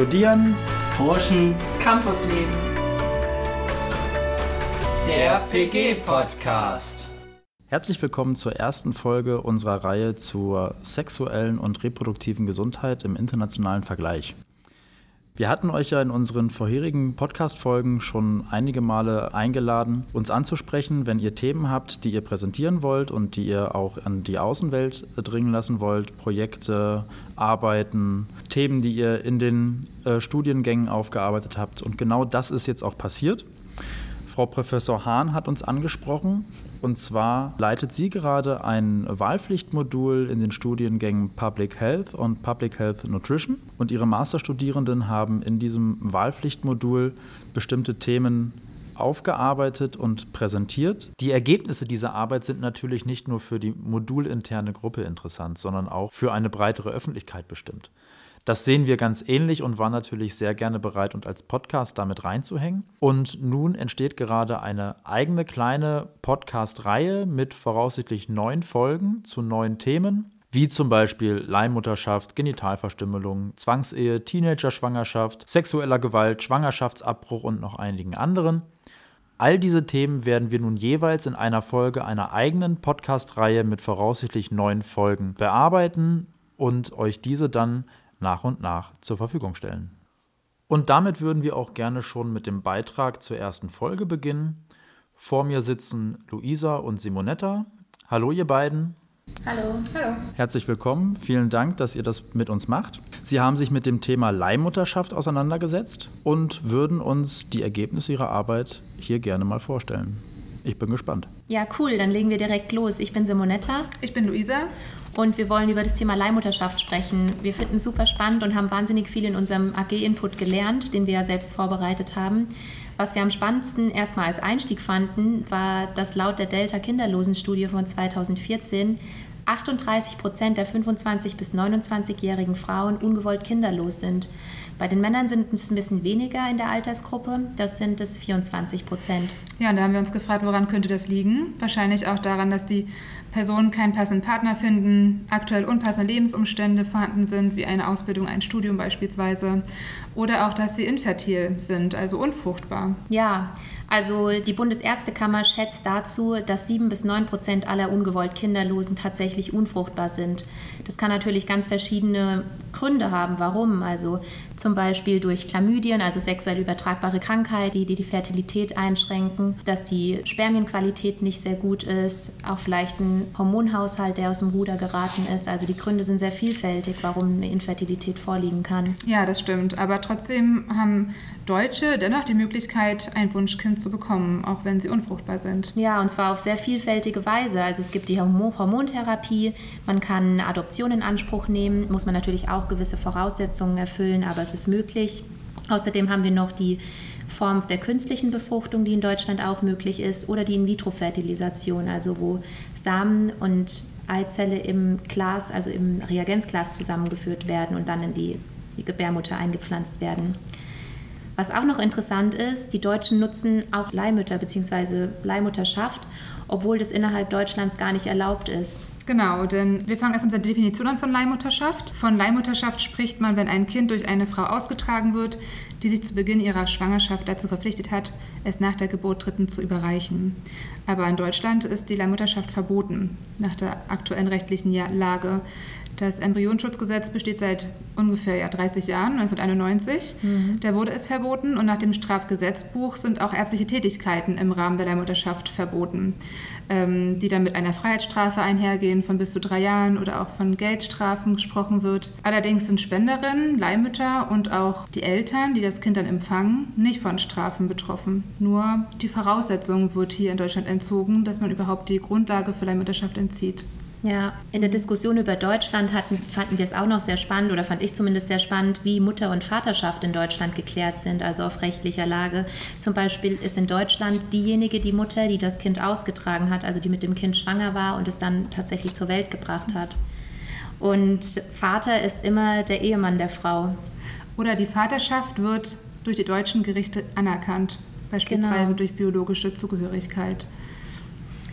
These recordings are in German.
Studieren, Forschen, Campusleben. Der PG-Podcast. Herzlich willkommen zur ersten Folge unserer Reihe zur sexuellen und reproduktiven Gesundheit im internationalen Vergleich. Wir hatten euch ja in unseren vorherigen Podcast-Folgen schon einige Male eingeladen, uns anzusprechen, wenn ihr Themen habt, die ihr präsentieren wollt und die ihr auch an die Außenwelt dringen lassen wollt, Projekte, Arbeiten, Themen, die ihr in den äh, Studiengängen aufgearbeitet habt. Und genau das ist jetzt auch passiert. Frau Professor Hahn hat uns angesprochen. Und zwar leitet sie gerade ein Wahlpflichtmodul in den Studiengängen Public Health und Public Health Nutrition. Und ihre Masterstudierenden haben in diesem Wahlpflichtmodul bestimmte Themen aufgearbeitet und präsentiert. Die Ergebnisse dieser Arbeit sind natürlich nicht nur für die modulinterne Gruppe interessant, sondern auch für eine breitere Öffentlichkeit bestimmt. Das sehen wir ganz ähnlich und waren natürlich sehr gerne bereit, und als Podcast damit reinzuhängen. Und nun entsteht gerade eine eigene kleine Podcast-Reihe mit voraussichtlich neun Folgen zu neuen Themen, wie zum Beispiel Leihmutterschaft, Genitalverstümmelung, Zwangsehe, Teenagerschwangerschaft, sexueller Gewalt, Schwangerschaftsabbruch und noch einigen anderen. All diese Themen werden wir nun jeweils in einer Folge einer eigenen Podcast-Reihe mit voraussichtlich neun Folgen bearbeiten und euch diese dann nach und nach zur Verfügung stellen. Und damit würden wir auch gerne schon mit dem Beitrag zur ersten Folge beginnen. Vor mir sitzen Luisa und Simonetta. Hallo ihr beiden. Hallo. Hallo. Herzlich willkommen. Vielen Dank, dass ihr das mit uns macht. Sie haben sich mit dem Thema Leihmutterschaft auseinandergesetzt und würden uns die Ergebnisse ihrer Arbeit hier gerne mal vorstellen. Ich bin gespannt. Ja, cool. Dann legen wir direkt los. Ich bin Simonetta. Ich bin Luisa. Und wir wollen über das Thema Leihmutterschaft sprechen. Wir finden es super spannend und haben wahnsinnig viel in unserem AG-Input gelernt, den wir ja selbst vorbereitet haben. Was wir am spannendsten erstmal als Einstieg fanden, war, dass laut der Delta-Kinderlosen-Studie von 2014 38 Prozent der 25- bis 29-jährigen Frauen ungewollt kinderlos sind. Bei den Männern sind es ein bisschen weniger in der Altersgruppe, das sind es 24 Prozent. Ja, und da haben wir uns gefragt, woran könnte das liegen? Wahrscheinlich auch daran, dass die Personen keinen passenden Partner finden, aktuell unpassende Lebensumstände vorhanden sind, wie eine Ausbildung, ein Studium beispielsweise, oder auch, dass sie infertil sind, also unfruchtbar. Ja, also die Bundesärztekammer schätzt dazu, dass sieben bis neun Prozent aller ungewollt Kinderlosen tatsächlich unfruchtbar sind. Das kann natürlich ganz verschiedene Gründe haben, warum. Also zum Beispiel durch Chlamydien, also sexuell übertragbare Krankheiten, die die Fertilität einschränken, dass die Spermienqualität nicht sehr gut ist, auch vielleicht ein Hormonhaushalt, der aus dem Ruder geraten ist. Also die Gründe sind sehr vielfältig, warum eine Infertilität vorliegen kann. Ja, das stimmt. Aber trotzdem haben Deutsche dennoch die Möglichkeit, ein Wunschkind zu bekommen, auch wenn sie unfruchtbar sind. Ja, und zwar auf sehr vielfältige Weise. Also es gibt die Hormontherapie, man kann Adoption in Anspruch nehmen, muss man natürlich auch gewisse Voraussetzungen erfüllen, aber es ist möglich. Außerdem haben wir noch die Form der künstlichen Befruchtung, die in Deutschland auch möglich ist, oder die In-vitro-Fertilisation, also wo Samen und Eizelle im Glas, also im Reagenzglas zusammengeführt werden und dann in die, die Gebärmutter eingepflanzt werden. Was auch noch interessant ist, die Deutschen nutzen auch Leihmütter bzw. Leihmutterschaft, obwohl das innerhalb Deutschlands gar nicht erlaubt ist. Genau, denn wir fangen erst mit der Definition an von Leihmutterschaft. Von Leihmutterschaft spricht man, wenn ein Kind durch eine Frau ausgetragen wird, die sich zu Beginn ihrer Schwangerschaft dazu verpflichtet hat, es nach der Geburt Dritten zu überreichen. Aber in Deutschland ist die Leihmutterschaft verboten, nach der aktuellen rechtlichen Lage. Das Embryonschutzgesetz besteht seit ungefähr ja, 30 Jahren, 1991. Mhm. Da wurde es verboten und nach dem Strafgesetzbuch sind auch ärztliche Tätigkeiten im Rahmen der Leihmutterschaft verboten, ähm, die dann mit einer Freiheitsstrafe einhergehen von bis zu drei Jahren oder auch von Geldstrafen gesprochen wird. Allerdings sind Spenderinnen, Leihmütter und auch die Eltern, die das Kind dann empfangen, nicht von Strafen betroffen. Nur die Voraussetzung wird hier in Deutschland entzogen, dass man überhaupt die Grundlage für Leihmutterschaft entzieht. Ja, in der Diskussion über Deutschland hatten, fanden wir es auch noch sehr spannend oder fand ich zumindest sehr spannend, wie Mutter- und Vaterschaft in Deutschland geklärt sind, also auf rechtlicher Lage. Zum Beispiel ist in Deutschland diejenige die Mutter, die das Kind ausgetragen hat, also die mit dem Kind schwanger war und es dann tatsächlich zur Welt gebracht hat. Und Vater ist immer der Ehemann der Frau. Oder die Vaterschaft wird durch die deutschen Gerichte anerkannt, beispielsweise genau. durch biologische Zugehörigkeit.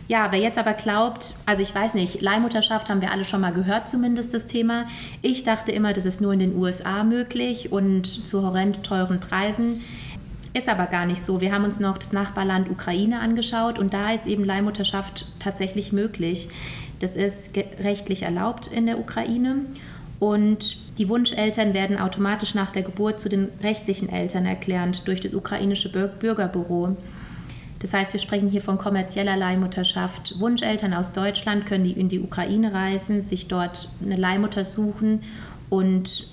Ja, wer jetzt aber glaubt, also ich weiß nicht, Leihmutterschaft haben wir alle schon mal gehört, zumindest das Thema. Ich dachte immer, das ist nur in den USA möglich und zu horrend teuren Preisen. Ist aber gar nicht so. Wir haben uns noch das Nachbarland Ukraine angeschaut und da ist eben Leihmutterschaft tatsächlich möglich. Das ist rechtlich erlaubt in der Ukraine und die Wunscheltern werden automatisch nach der Geburt zu den rechtlichen Eltern erklärt durch das ukrainische Bürgerbüro. Das heißt, wir sprechen hier von kommerzieller Leihmutterschaft. Wunscheltern aus Deutschland können in die Ukraine reisen, sich dort eine Leihmutter suchen und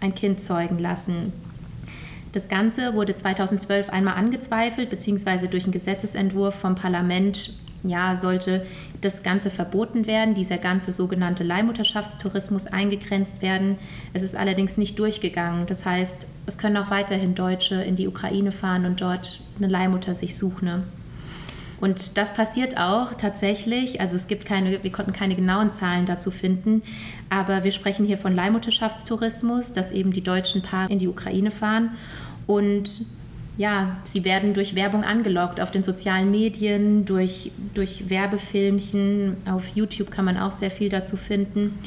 ein Kind zeugen lassen. Das Ganze wurde 2012 einmal angezweifelt, beziehungsweise durch einen Gesetzesentwurf vom Parlament ja, sollte das Ganze verboten werden, dieser ganze sogenannte Leihmutterschaftstourismus eingegrenzt werden. Es ist allerdings nicht durchgegangen. Das heißt, es können auch weiterhin Deutsche in die Ukraine fahren und dort eine Leihmutter sich suchen. Und das passiert auch tatsächlich. Also es gibt keine, wir konnten keine genauen Zahlen dazu finden, aber wir sprechen hier von Leihmutterschaftstourismus, dass eben die deutschen Paare in die Ukraine fahren und ja, sie werden durch Werbung angelockt auf den sozialen Medien, durch, durch Werbefilmchen. Auf YouTube kann man auch sehr viel dazu finden.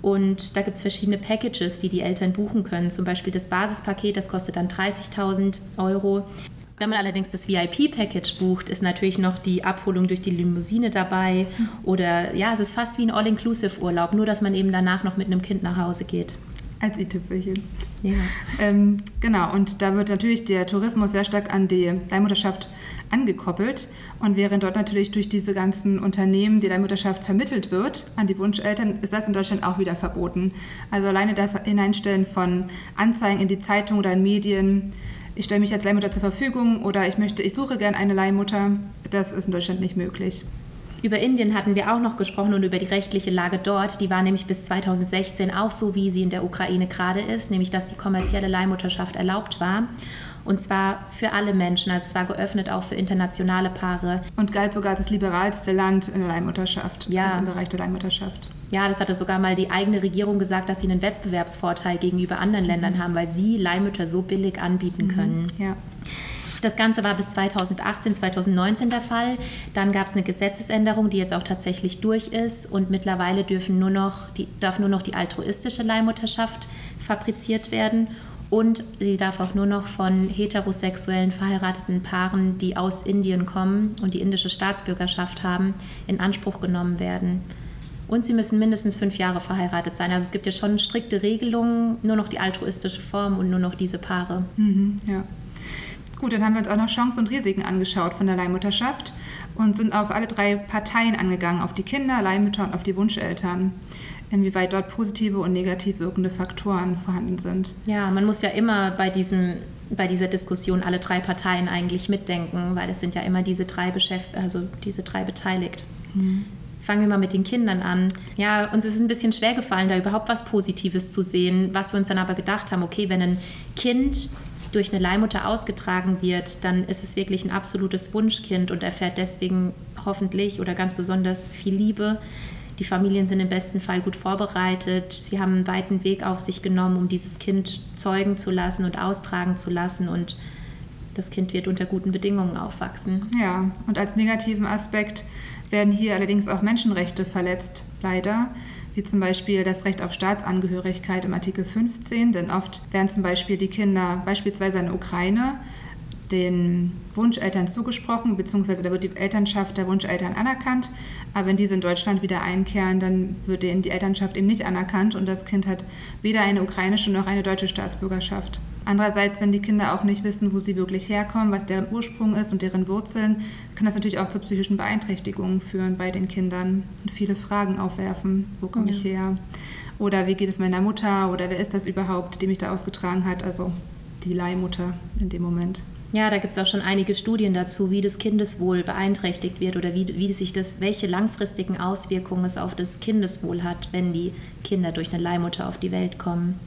Und da gibt es verschiedene Packages, die die Eltern buchen können. Zum Beispiel das Basispaket, das kostet dann 30.000 Euro. Wenn man allerdings das VIP-Package bucht, ist natürlich noch die Abholung durch die Limousine dabei. Oder ja, es ist fast wie ein All-Inclusive-Urlaub, nur dass man eben danach noch mit einem Kind nach Hause geht. Als i-Tüpfelchen. Ja. Ähm, genau, und da wird natürlich der Tourismus sehr stark an die Leihmutterschaft angekoppelt. Und während dort natürlich durch diese ganzen Unternehmen die Leihmutterschaft vermittelt wird an die Wunscheltern, ist das in Deutschland auch wieder verboten. Also alleine das Hineinstellen von Anzeigen in die Zeitung oder in Medien, ich stelle mich als Leihmutter zur Verfügung oder ich möchte, ich suche gerne eine Leihmutter, das ist in Deutschland nicht möglich. Über Indien hatten wir auch noch gesprochen und über die rechtliche Lage dort. Die war nämlich bis 2016 auch so, wie sie in der Ukraine gerade ist, nämlich dass die kommerzielle Leihmutterschaft erlaubt war. Und zwar für alle Menschen, also es war geöffnet auch für internationale Paare. Und galt sogar als das liberalste Land in der Leihmutterschaft, ja. Also im Bereich der Leihmutterschaft. Ja, das hatte sogar mal die eigene Regierung gesagt, dass sie einen Wettbewerbsvorteil gegenüber anderen Ländern haben, weil sie Leihmütter so billig anbieten mhm. können. Mhm. Ja. Das Ganze war bis 2018, 2019 der Fall. Dann gab es eine Gesetzesänderung, die jetzt auch tatsächlich durch ist. Und mittlerweile dürfen nur noch die, darf nur noch die altruistische Leihmutterschaft fabriziert werden. Und sie darf auch nur noch von heterosexuellen verheirateten Paaren, die aus Indien kommen und die indische Staatsbürgerschaft haben, in Anspruch genommen werden. Und sie müssen mindestens fünf Jahre verheiratet sein. Also es gibt ja schon strikte Regelungen, nur noch die altruistische Form und nur noch diese Paare. Mhm, ja. Gut, dann haben wir uns auch noch Chancen und Risiken angeschaut von der Leihmutterschaft und sind auf alle drei Parteien angegangen, auf die Kinder, Leihmütter und auf die Wunscheltern inwieweit dort positive und negativ wirkende Faktoren vorhanden sind. Ja, man muss ja immer bei, diesem, bei dieser Diskussion alle drei Parteien eigentlich mitdenken, weil es sind ja immer diese drei, Beschäft also diese drei beteiligt. Mhm. Fangen wir mal mit den Kindern an. Ja, uns ist ein bisschen schwer gefallen, da überhaupt was Positives zu sehen. Was wir uns dann aber gedacht haben, okay, wenn ein Kind durch eine Leihmutter ausgetragen wird, dann ist es wirklich ein absolutes Wunschkind und erfährt deswegen hoffentlich oder ganz besonders viel Liebe. Die Familien sind im besten Fall gut vorbereitet. Sie haben einen weiten Weg auf sich genommen, um dieses Kind zeugen zu lassen und austragen zu lassen. Und das Kind wird unter guten Bedingungen aufwachsen. Ja, und als negativen Aspekt werden hier allerdings auch Menschenrechte verletzt, leider wie zum Beispiel das Recht auf Staatsangehörigkeit im Artikel 15, denn oft werden zum Beispiel die Kinder beispielsweise in der Ukraine den Wunscheltern zugesprochen, beziehungsweise da wird die Elternschaft der Wunscheltern anerkannt. Aber wenn diese in Deutschland wieder einkehren, dann wird denen die Elternschaft eben nicht anerkannt und das Kind hat weder eine ukrainische noch eine deutsche Staatsbürgerschaft. Andererseits, wenn die Kinder auch nicht wissen, wo sie wirklich herkommen, was deren Ursprung ist und deren Wurzeln, kann das natürlich auch zu psychischen Beeinträchtigungen führen bei den Kindern und viele Fragen aufwerfen. Wo komme ja. ich her? Oder wie geht es meiner Mutter? Oder wer ist das überhaupt, die mich da ausgetragen hat? Also die Leihmutter in dem Moment. Ja, da gibt es auch schon einige Studien dazu, wie das Kindeswohl beeinträchtigt wird oder wie, wie sich das, welche langfristigen Auswirkungen es auf das Kindeswohl hat, wenn die Kinder durch eine Leihmutter auf die Welt kommen.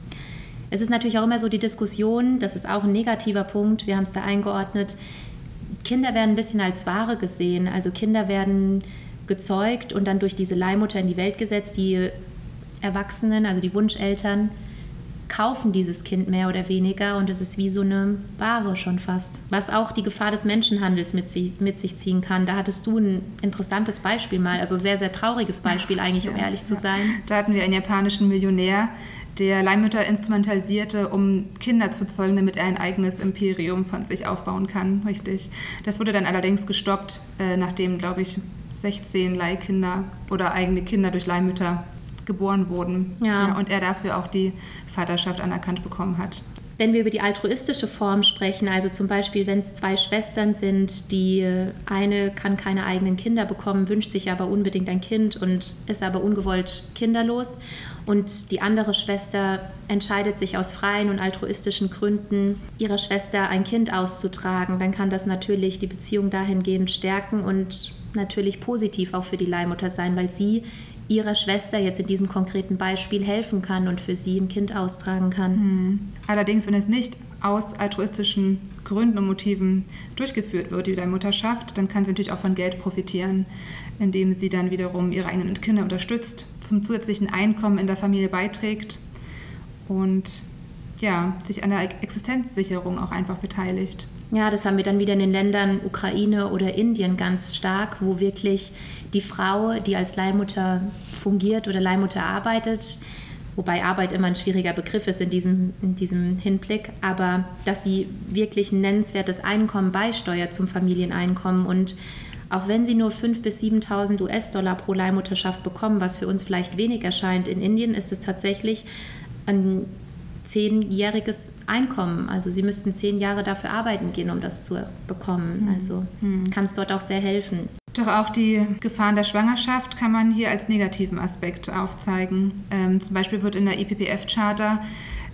Es ist natürlich auch immer so die Diskussion, das ist auch ein negativer Punkt, wir haben es da eingeordnet, Kinder werden ein bisschen als Ware gesehen. Also Kinder werden gezeugt und dann durch diese Leihmutter in die Welt gesetzt. Die Erwachsenen, also die Wunscheltern, kaufen dieses Kind mehr oder weniger und es ist wie so eine Ware schon fast. Was auch die Gefahr des Menschenhandels mit sich, mit sich ziehen kann. Da hattest du ein interessantes Beispiel mal, also sehr, sehr trauriges Beispiel eigentlich, um ja, ehrlich zu sein. Da hatten wir einen japanischen Millionär, der Leihmütter instrumentalisierte, um Kinder zu zeugen, damit er ein eigenes Imperium von sich aufbauen kann, richtig. Das wurde dann allerdings gestoppt, äh, nachdem, glaube ich, 16 Leihkinder oder eigene Kinder durch Leihmütter geboren wurden. Ja. ja. und er dafür auch die Vaterschaft anerkannt bekommen hat. Wenn wir über die altruistische Form sprechen, also zum Beispiel, wenn es zwei Schwestern sind, die eine kann keine eigenen Kinder bekommen, wünscht sich aber unbedingt ein Kind und ist aber ungewollt kinderlos und die andere Schwester entscheidet sich aus freien und altruistischen Gründen, ihrer Schwester ein Kind auszutragen, dann kann das natürlich die Beziehung dahingehend stärken und natürlich positiv auch für die Leihmutter sein, weil sie ihrer Schwester jetzt in diesem konkreten Beispiel helfen kann und für sie ein Kind austragen kann. Hm. Allerdings, wenn es nicht aus altruistischen Gründen und Motiven durchgeführt wird, die Leihmutterschaft, dann kann sie natürlich auch von Geld profitieren, indem sie dann wiederum ihre eigenen Kinder unterstützt, zum zusätzlichen Einkommen in der Familie beiträgt und ja, sich an der Existenzsicherung auch einfach beteiligt. Ja, das haben wir dann wieder in den Ländern Ukraine oder Indien ganz stark, wo wirklich die Frau, die als Leihmutter fungiert oder Leihmutter arbeitet, wobei Arbeit immer ein schwieriger Begriff ist in diesem, in diesem Hinblick, aber dass sie wirklich ein nennenswertes Einkommen beisteuert zum Familieneinkommen und auch wenn sie nur 5.000 bis 7.000 US-Dollar pro Leihmutterschaft bekommen, was für uns vielleicht wenig erscheint, in Indien ist es tatsächlich ein zehnjähriges Einkommen. Also sie müssten zehn Jahre dafür arbeiten gehen, um das zu bekommen. Also hm. kann es dort auch sehr helfen. Doch auch die Gefahren der Schwangerschaft kann man hier als negativen Aspekt aufzeigen. Ähm, zum Beispiel wird in der IPPF-Charta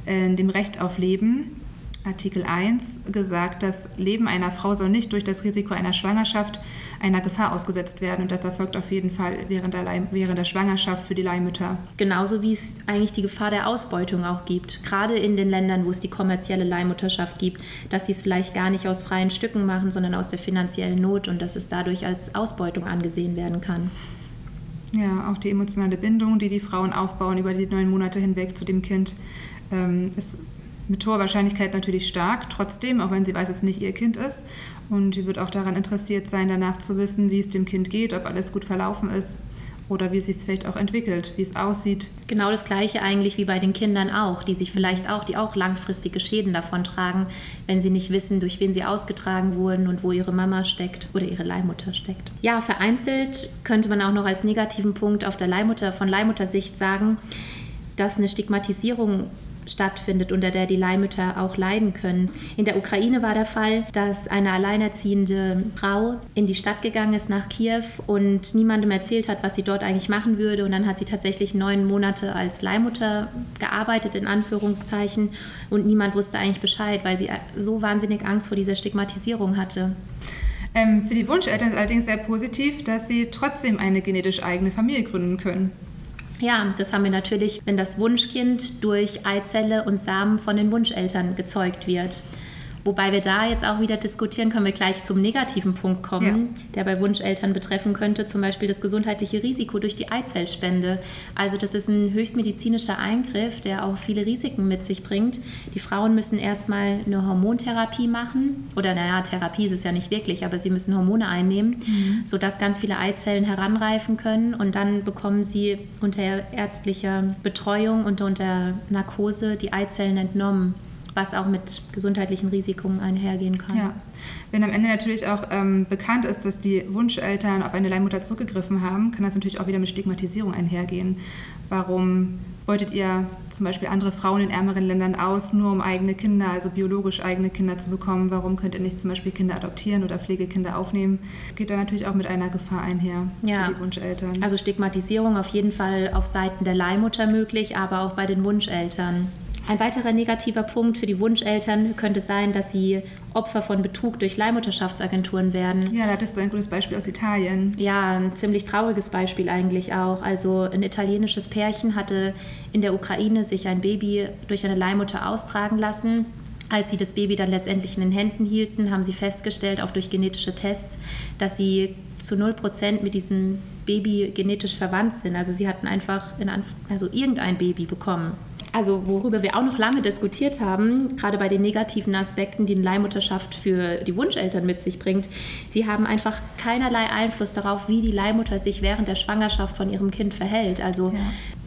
äh, dem Recht auf Leben Artikel 1 gesagt, das Leben einer Frau soll nicht durch das Risiko einer Schwangerschaft einer Gefahr ausgesetzt werden. Und das erfolgt auf jeden Fall während der, Leih, während der Schwangerschaft für die Leihmütter. Genauso wie es eigentlich die Gefahr der Ausbeutung auch gibt. Gerade in den Ländern, wo es die kommerzielle Leihmutterschaft gibt, dass sie es vielleicht gar nicht aus freien Stücken machen, sondern aus der finanziellen Not und dass es dadurch als Ausbeutung angesehen werden kann. Ja, auch die emotionale Bindung, die die Frauen aufbauen über die neun Monate hinweg zu dem Kind, ähm, ist mit hoher Wahrscheinlichkeit natürlich stark, trotzdem, auch wenn sie weiß, dass es nicht ihr Kind ist. Und sie wird auch daran interessiert sein, danach zu wissen, wie es dem Kind geht, ob alles gut verlaufen ist oder wie es sich vielleicht auch entwickelt, wie es aussieht. Genau das Gleiche eigentlich wie bei den Kindern auch, die sich vielleicht auch, die auch langfristige Schäden davon tragen, wenn sie nicht wissen, durch wen sie ausgetragen wurden und wo ihre Mama steckt oder ihre Leihmutter steckt. Ja, vereinzelt könnte man auch noch als negativen Punkt auf der Leihmutter, von Leihmuttersicht sagen, dass eine Stigmatisierung stattfindet, unter der die Leihmütter auch leiden können. In der Ukraine war der Fall, dass eine alleinerziehende Frau in die Stadt gegangen ist nach Kiew und niemandem erzählt hat, was sie dort eigentlich machen würde. Und dann hat sie tatsächlich neun Monate als Leihmutter gearbeitet, in Anführungszeichen. Und niemand wusste eigentlich Bescheid, weil sie so wahnsinnig Angst vor dieser Stigmatisierung hatte. Ähm, für die Wunscheltern ist allerdings sehr positiv, dass sie trotzdem eine genetisch eigene Familie gründen können. Ja, das haben wir natürlich, wenn das Wunschkind durch Eizelle und Samen von den Wunscheltern gezeugt wird. Wobei wir da jetzt auch wieder diskutieren, können wir gleich zum negativen Punkt kommen, ja. der bei Wunscheltern betreffen könnte, zum Beispiel das gesundheitliche Risiko durch die Eizellspende. Also das ist ein höchstmedizinischer Eingriff, der auch viele Risiken mit sich bringt. Die Frauen müssen erstmal eine Hormontherapie machen, oder naja, Therapie ist es ja nicht wirklich, aber sie müssen Hormone einnehmen, mhm. sodass ganz viele Eizellen heranreifen können und dann bekommen sie unter ärztlicher Betreuung und unter Narkose die Eizellen entnommen was auch mit gesundheitlichen Risiken einhergehen kann. Ja. Wenn am Ende natürlich auch ähm, bekannt ist, dass die Wunscheltern auf eine Leihmutter zurückgegriffen haben, kann das natürlich auch wieder mit Stigmatisierung einhergehen. Warum beutet ihr zum Beispiel andere Frauen in ärmeren Ländern aus, nur um eigene Kinder, also biologisch eigene Kinder zu bekommen? Warum könnt ihr nicht zum Beispiel Kinder adoptieren oder Pflegekinder aufnehmen? Geht da natürlich auch mit einer Gefahr einher ja. für die Wunscheltern. Also Stigmatisierung auf jeden Fall auf Seiten der Leihmutter möglich, aber auch bei den Wunscheltern. Ein weiterer negativer Punkt für die Wunscheltern könnte sein, dass sie Opfer von Betrug durch Leihmutterschaftsagenturen werden. Ja, da hattest du ein gutes Beispiel aus Italien. Ja, ein ziemlich trauriges Beispiel eigentlich auch. Also ein italienisches Pärchen hatte in der Ukraine sich ein Baby durch eine Leihmutter austragen lassen. Als sie das Baby dann letztendlich in den Händen hielten, haben sie festgestellt, auch durch genetische Tests, dass sie zu 0% mit diesem Baby genetisch verwandt sind. Also sie hatten einfach in Anf also irgendein Baby bekommen. Also worüber wir auch noch lange diskutiert haben, gerade bei den negativen Aspekten, die eine Leihmutterschaft für die Wunscheltern mit sich bringt, sie haben einfach keinerlei Einfluss darauf, wie die Leihmutter sich während der Schwangerschaft von ihrem Kind verhält. Also ja.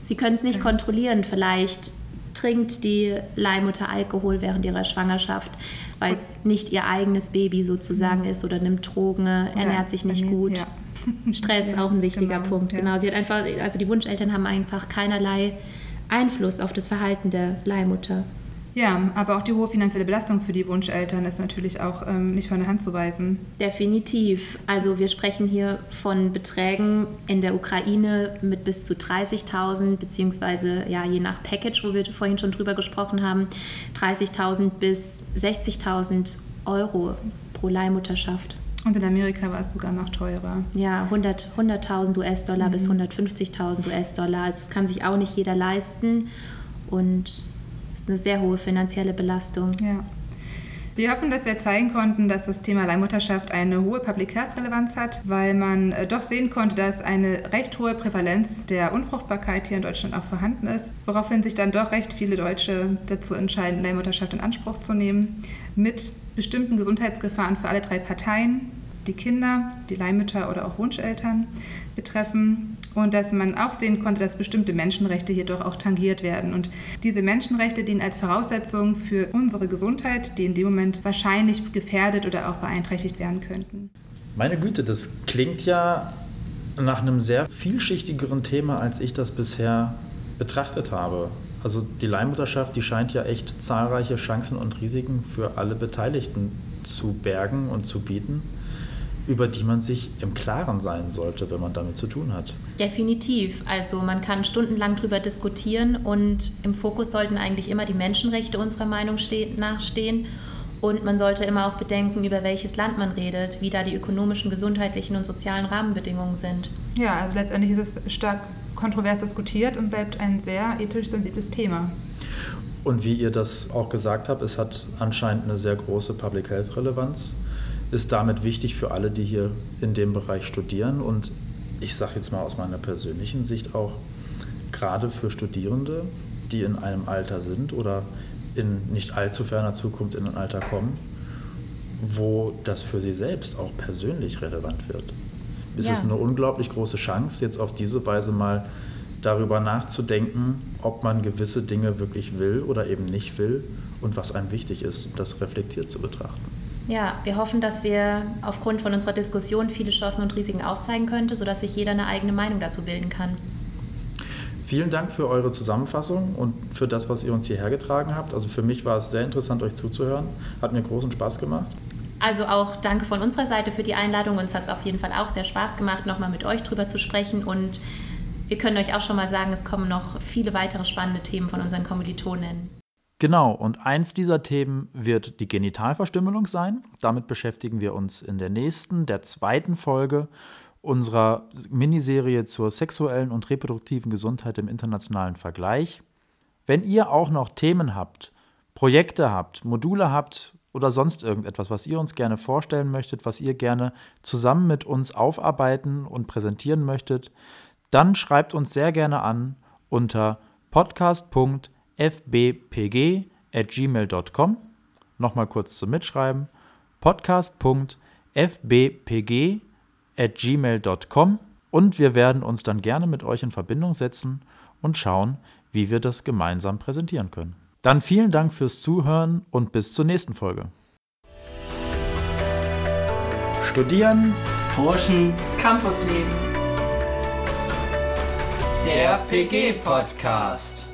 sie können es nicht okay. kontrollieren. Vielleicht trinkt die Leihmutter Alkohol während ihrer Schwangerschaft, weil es nicht ihr eigenes Baby sozusagen mhm. ist oder nimmt Drogen, ernährt sich nicht gut. Ja. Stress ja, auch ein wichtiger genau, Punkt. Genau, sie hat einfach, also die Wunscheltern haben einfach keinerlei Einfluss auf das Verhalten der Leihmutter. Ja, aber auch die hohe finanzielle Belastung für die Wunscheltern ist natürlich auch ähm, nicht von der Hand zu weisen. Definitiv. Also wir sprechen hier von Beträgen in der Ukraine mit bis zu 30.000, beziehungsweise ja, je nach Package, wo wir vorhin schon drüber gesprochen haben, 30.000 bis 60.000 Euro pro Leihmutterschaft. Und in Amerika war es sogar noch teurer. Ja, 100.000 100 US-Dollar mhm. bis 150.000 US-Dollar. Also das kann sich auch nicht jeder leisten und es ist eine sehr hohe finanzielle Belastung. Ja. Wir hoffen, dass wir zeigen konnten, dass das Thema Leihmutterschaft eine hohe Public Health Relevanz hat, weil man äh, doch sehen konnte, dass eine recht hohe Prävalenz der Unfruchtbarkeit hier in Deutschland auch vorhanden ist, woraufhin sich dann doch recht viele Deutsche dazu entscheiden, Leihmutterschaft in Anspruch zu nehmen, mit bestimmten Gesundheitsgefahren für alle drei Parteien, die Kinder, die Leihmütter oder auch Wunscheltern betreffen und dass man auch sehen konnte, dass bestimmte Menschenrechte jedoch auch tangiert werden. Und diese Menschenrechte dienen als Voraussetzung für unsere Gesundheit, die in dem Moment wahrscheinlich gefährdet oder auch beeinträchtigt werden könnten. Meine Güte, das klingt ja nach einem sehr vielschichtigeren Thema, als ich das bisher betrachtet habe. Also die Leihmutterschaft, die scheint ja echt zahlreiche Chancen und Risiken für alle Beteiligten zu bergen und zu bieten über die man sich im Klaren sein sollte, wenn man damit zu tun hat. Definitiv. Also man kann stundenlang darüber diskutieren und im Fokus sollten eigentlich immer die Menschenrechte unserer Meinung nachstehen. Und man sollte immer auch bedenken, über welches Land man redet, wie da die ökonomischen, gesundheitlichen und sozialen Rahmenbedingungen sind. Ja, also letztendlich ist es stark kontrovers diskutiert und bleibt ein sehr ethisch sensibles Thema. Und wie ihr das auch gesagt habt, es hat anscheinend eine sehr große Public Health Relevanz ist damit wichtig für alle, die hier in dem Bereich studieren. Und ich sage jetzt mal aus meiner persönlichen Sicht auch, gerade für Studierende, die in einem Alter sind oder in nicht allzu ferner Zukunft in ein Alter kommen, wo das für sie selbst auch persönlich relevant wird. Es ja. ist eine unglaublich große Chance, jetzt auf diese Weise mal darüber nachzudenken, ob man gewisse Dinge wirklich will oder eben nicht will und was einem wichtig ist, das reflektiert zu betrachten. Ja, wir hoffen, dass wir aufgrund von unserer Diskussion viele Chancen und Risiken aufzeigen können, sodass sich jeder eine eigene Meinung dazu bilden kann. Vielen Dank für eure Zusammenfassung und für das, was ihr uns hierher getragen habt. Also für mich war es sehr interessant, euch zuzuhören. Hat mir großen Spaß gemacht. Also auch danke von unserer Seite für die Einladung. Uns hat es auf jeden Fall auch sehr Spaß gemacht, nochmal mit euch drüber zu sprechen. Und wir können euch auch schon mal sagen, es kommen noch viele weitere spannende Themen von unseren Kommilitonen. Genau, und eins dieser Themen wird die Genitalverstümmelung sein. Damit beschäftigen wir uns in der nächsten, der zweiten Folge unserer Miniserie zur sexuellen und reproduktiven Gesundheit im internationalen Vergleich. Wenn ihr auch noch Themen habt, Projekte habt, Module habt oder sonst irgendetwas, was ihr uns gerne vorstellen möchtet, was ihr gerne zusammen mit uns aufarbeiten und präsentieren möchtet, dann schreibt uns sehr gerne an unter podcast.de fbpg.gmail.com. Nochmal kurz zum Mitschreiben. podcast.fbpg.gmail.com und wir werden uns dann gerne mit euch in Verbindung setzen und schauen, wie wir das gemeinsam präsentieren können. Dann vielen Dank fürs Zuhören und bis zur nächsten Folge. Studieren, Forschen, Campusleben. Der PG Podcast.